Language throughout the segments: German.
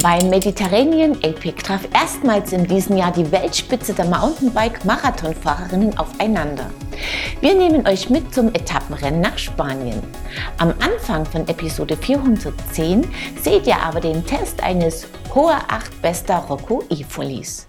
Beim Mediterranean APEC traf erstmals in diesem Jahr die Weltspitze der Mountainbike-Marathonfahrerinnen aufeinander. Wir nehmen euch mit zum Etappenrennen nach Spanien. Am Anfang von Episode 410 seht ihr aber den Test eines Hoher 8 Bester Rocco E-Folies.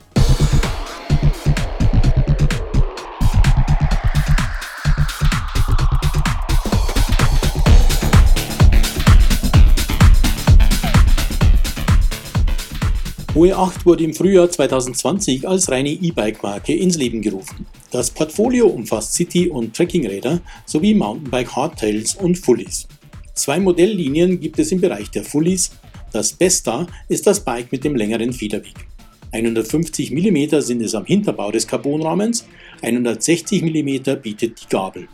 Hohe 8 wurde im Frühjahr 2020 als reine E-Bike-Marke ins Leben gerufen. Das Portfolio umfasst City- und Trekkingräder sowie Mountainbike Hardtails und Fullies. Zwei Modelllinien gibt es im Bereich der Fullies. Das Besta ist das Bike mit dem längeren Federweg. 150 mm sind es am Hinterbau des Carbonrahmens, 160 mm bietet die Gabel.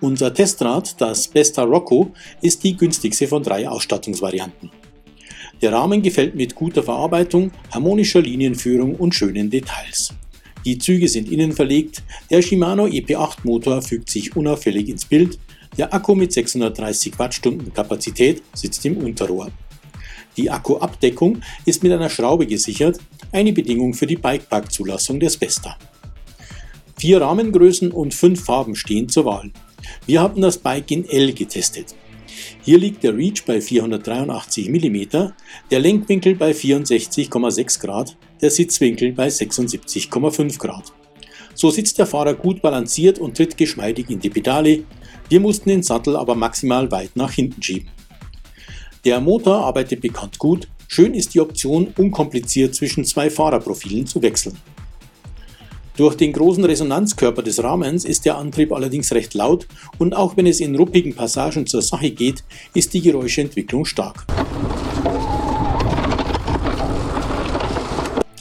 Unser Testrad, das Besta Rocco, ist die günstigste von drei Ausstattungsvarianten. Der Rahmen gefällt mit guter Verarbeitung, harmonischer Linienführung und schönen Details. Die Züge sind innen verlegt, der Shimano EP8 Motor fügt sich unauffällig ins Bild, der Akku mit 630 Wattstunden Kapazität sitzt im Unterrohr. Die Akkuabdeckung ist mit einer Schraube gesichert, eine Bedingung für die Bikepark-Zulassung des Vesta. Vier Rahmengrößen und fünf Farben stehen zur Wahl. Wir haben das Bike in L getestet. Hier liegt der Reach bei 483 mm, der Lenkwinkel bei 64,6 Grad, der Sitzwinkel bei 76,5 Grad. So sitzt der Fahrer gut balanciert und tritt geschmeidig in die Pedale. Wir mussten den Sattel aber maximal weit nach hinten schieben. Der Motor arbeitet bekannt gut. Schön ist die Option, unkompliziert zwischen zwei Fahrerprofilen zu wechseln. Durch den großen Resonanzkörper des Rahmens ist der Antrieb allerdings recht laut und auch wenn es in ruppigen Passagen zur Sache geht, ist die Geräuscheentwicklung stark.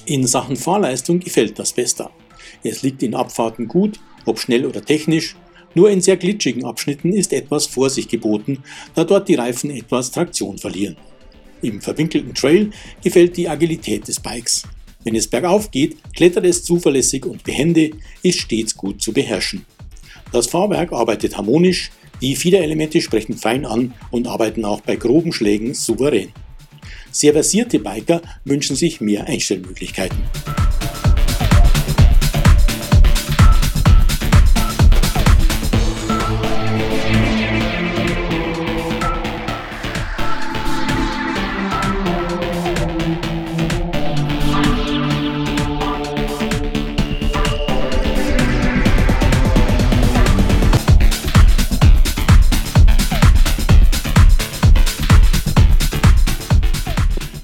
In Sachen Fahrleistung gefällt das Vesta. Es liegt in Abfahrten gut, ob schnell oder technisch, nur in sehr glitschigen Abschnitten ist etwas Vorsicht geboten, da dort die Reifen etwas Traktion verlieren. Im verwinkelten Trail gefällt die Agilität des Bikes. Wenn es bergauf geht, klettert es zuverlässig und behende, ist stets gut zu beherrschen. Das Fahrwerk arbeitet harmonisch, die Fiederelemente sprechen fein an und arbeiten auch bei groben Schlägen souverän. Sehr versierte Biker wünschen sich mehr Einstellmöglichkeiten.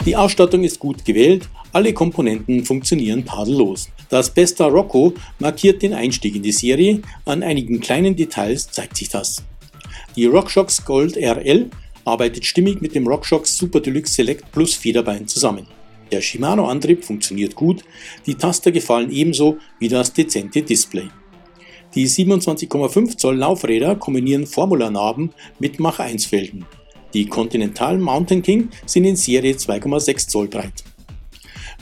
Die Ausstattung ist gut gewählt, alle Komponenten funktionieren tadellos. Das Besta Rocco markiert den Einstieg in die Serie, an einigen kleinen Details zeigt sich das. Die RockShox Gold RL arbeitet stimmig mit dem RockShox Super Deluxe Select Plus Federbein zusammen. Der Shimano-Antrieb funktioniert gut, die Taster gefallen ebenso wie das dezente Display. Die 27,5 Zoll Laufräder kombinieren Formularnarben mit Mach 1 Felgen. Die Continental Mountain King sind in Serie 2,6 Zoll breit.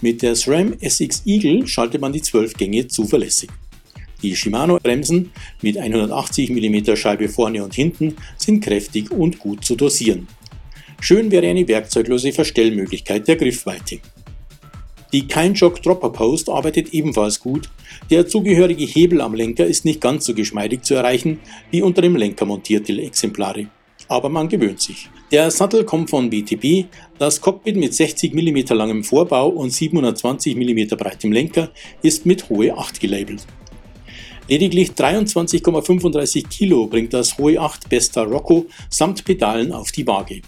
Mit der SRAM SX Eagle schaltet man die 12 Gänge zuverlässig. Die Shimano-Bremsen mit 180 mm Scheibe vorne und hinten sind kräftig und gut zu dosieren. Schön wäre eine werkzeuglose Verstellmöglichkeit der Griffweite. Die Keinshock Dropper Post arbeitet ebenfalls gut. Der zugehörige Hebel am Lenker ist nicht ganz so geschmeidig zu erreichen wie unter dem Lenker montierte Exemplare aber man gewöhnt sich. Der Sattel kommt von BTB, das Cockpit mit 60 mm langem Vorbau und 720 mm breitem Lenker ist mit Hohe 8 gelabelt. Lediglich 23,35 Kilo bringt das Hohe 8 Besta Rocco samt Pedalen auf die Waage.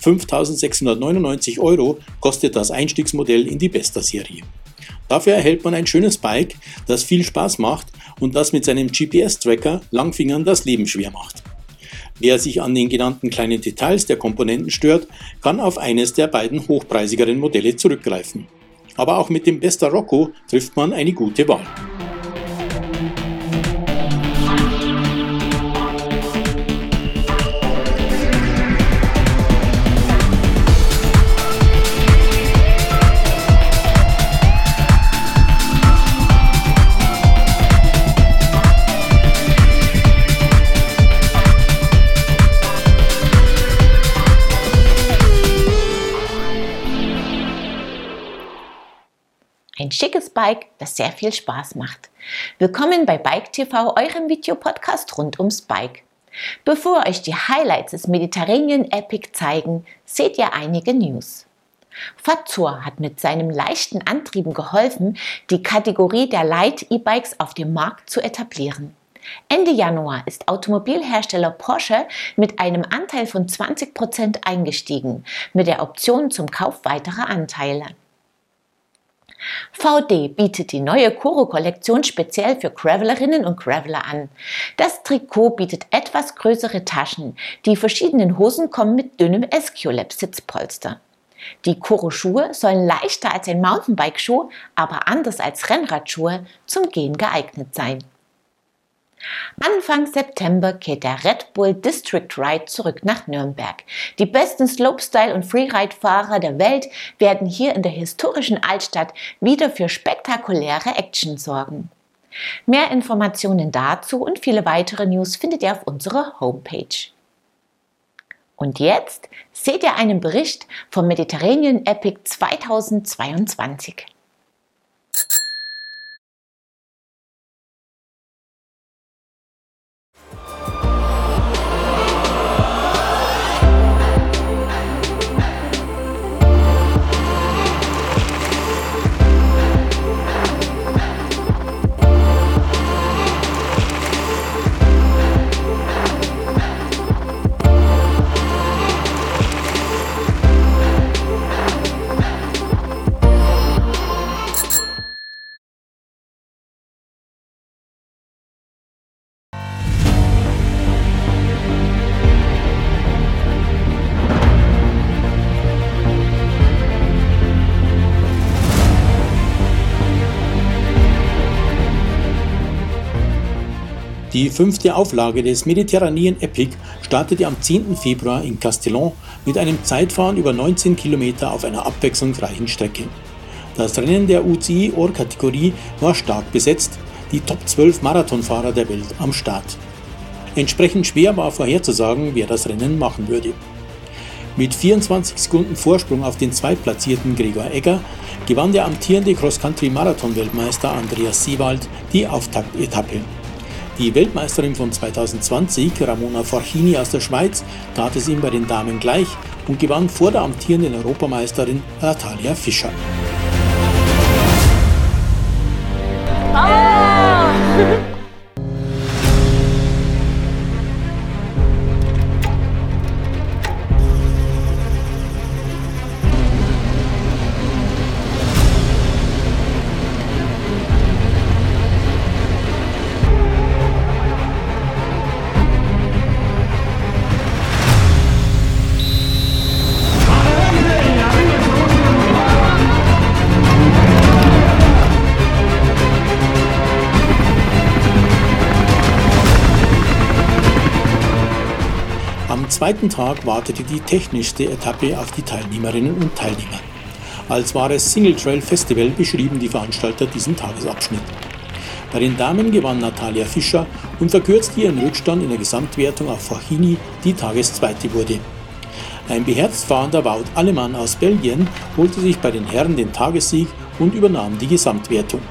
5.699 Euro kostet das Einstiegsmodell in die Besta-Serie. Dafür erhält man ein schönes Bike, das viel Spaß macht und das mit seinem GPS-Tracker Langfingern das Leben schwer macht. Wer sich an den genannten kleinen Details der Komponenten stört, kann auf eines der beiden hochpreisigeren Modelle zurückgreifen. Aber auch mit dem Besta Rocco trifft man eine gute Wahl. Bike, das sehr viel Spaß macht. Willkommen bei Bike TV, eurem Videopodcast rund ums Bike. Bevor euch die Highlights des Mediterranean Epic zeigen, seht ihr einige News. Fazur hat mit seinem leichten Antrieben geholfen, die Kategorie der Light E-Bikes auf dem Markt zu etablieren. Ende Januar ist Automobilhersteller Porsche mit einem Anteil von 20 Prozent eingestiegen, mit der Option zum Kauf weiterer Anteile. VD bietet die neue Koro-Kollektion speziell für Gravelerinnen und Graveler an. Das Trikot bietet etwas größere Taschen. Die verschiedenen Hosen kommen mit dünnem Esculap-Sitzpolster. Die Koro-Schuhe sollen leichter als ein Mountainbike-Schuh, aber anders als Rennradschuhe zum Gehen geeignet sein. Anfang September kehrt der Red Bull District Ride zurück nach Nürnberg. Die besten Slopestyle- und Freeride-Fahrer der Welt werden hier in der historischen Altstadt wieder für spektakuläre Action sorgen. Mehr Informationen dazu und viele weitere News findet ihr auf unserer Homepage. Und jetzt seht ihr einen Bericht vom Mediterranean Epic 2022. Die fünfte Auflage des Mediterranean Epic startete am 10. Februar in Castellon mit einem Zeitfahren über 19 Kilometer auf einer abwechslungsreichen Strecke. Das Rennen der UCI-Or-Kategorie war stark besetzt, die Top 12 Marathonfahrer der Welt am Start. Entsprechend schwer war vorherzusagen, wer das Rennen machen würde. Mit 24 Sekunden Vorsprung auf den zweitplatzierten Gregor Egger gewann der amtierende Cross-Country-Marathon-Weltmeister Andreas Seewald die Auftaktetappe. Die Weltmeisterin von 2020, Ramona Forchini aus der Schweiz, tat es ihm bei den Damen gleich und gewann vor der amtierenden Europameisterin Natalia Fischer. Ah! zweiten Tag wartete die technischste Etappe auf die Teilnehmerinnen und Teilnehmer. Als wahres Single Trail Festival beschrieben die Veranstalter diesen Tagesabschnitt. Bei den Damen gewann Natalia Fischer und verkürzte ihren Rückstand in der Gesamtwertung auf Fachini, die Tageszweite wurde. Ein beherzt fahrender Wout Alemann aus Belgien holte sich bei den Herren den Tagessieg und übernahm die Gesamtwertung.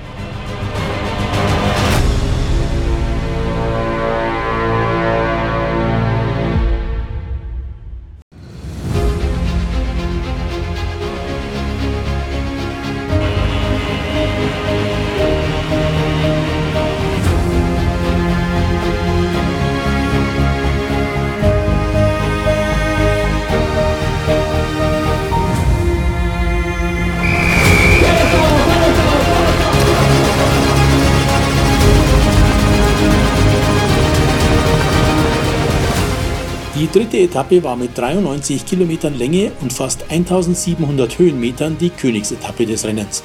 Die dritte Etappe war mit 93 Kilometern Länge und fast 1700 Höhenmetern die Königsetappe des Rennens.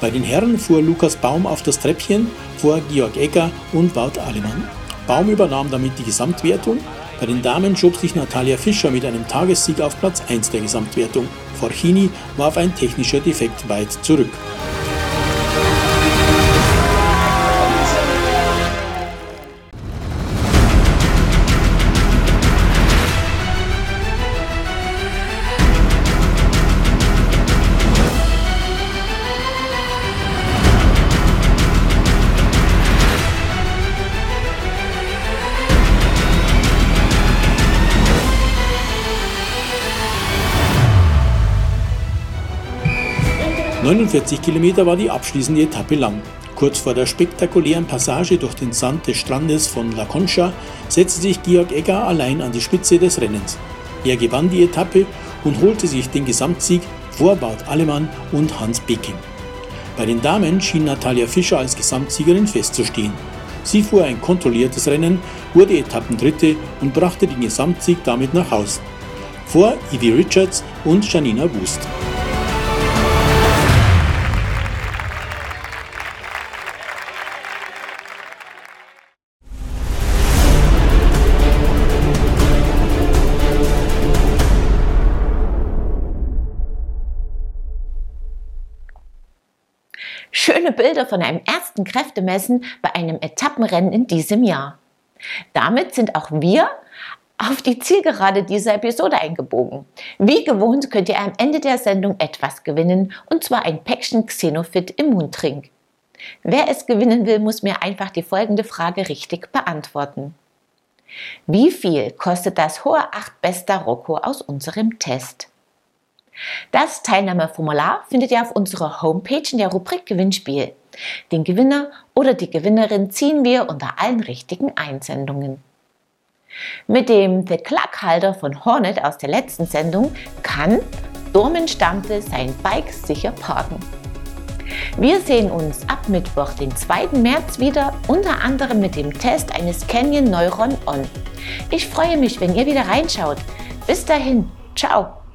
Bei den Herren fuhr Lukas Baum auf das Treppchen vor Georg Egger und Wout Alemann. Baum übernahm damit die Gesamtwertung. Bei den Damen schob sich Natalia Fischer mit einem Tagessieg auf Platz 1 der Gesamtwertung. Forchini warf ein technischer Defekt weit zurück. 49 Kilometer war die abschließende Etappe lang. Kurz vor der spektakulären Passage durch den Sand des Strandes von La Concha setzte sich Georg Egger allein an die Spitze des Rennens. Er gewann die Etappe und holte sich den Gesamtsieg vor Bart Allemann und Hans Beking. Bei den Damen schien Natalia Fischer als Gesamtsiegerin festzustehen. Sie fuhr ein kontrolliertes Rennen, wurde Etappendritte und brachte den Gesamtsieg damit nach Haus. Vor Evie Richards und Janina Wust. Schöne Bilder von einem ersten Kräftemessen bei einem Etappenrennen in diesem Jahr. Damit sind auch wir auf die Zielgerade dieser Episode eingebogen. Wie gewohnt könnt ihr am Ende der Sendung etwas gewinnen, und zwar ein Päckchen Xenofit Immuntrink. Wer es gewinnen will, muss mir einfach die folgende Frage richtig beantworten. Wie viel kostet das hohe 8 Bester Rocco aus unserem Test? Das Teilnahmeformular findet ihr auf unserer Homepage in der Rubrik Gewinnspiel. Den Gewinner oder die Gewinnerin ziehen wir unter allen richtigen Einsendungen. Mit dem The Cluck Halter von Hornet aus der letzten Sendung kann Dormen Stampfe sein Bike sicher parken. Wir sehen uns ab Mittwoch, den 2. März wieder, unter anderem mit dem Test eines Canyon Neuron On. Ich freue mich, wenn ihr wieder reinschaut. Bis dahin, ciao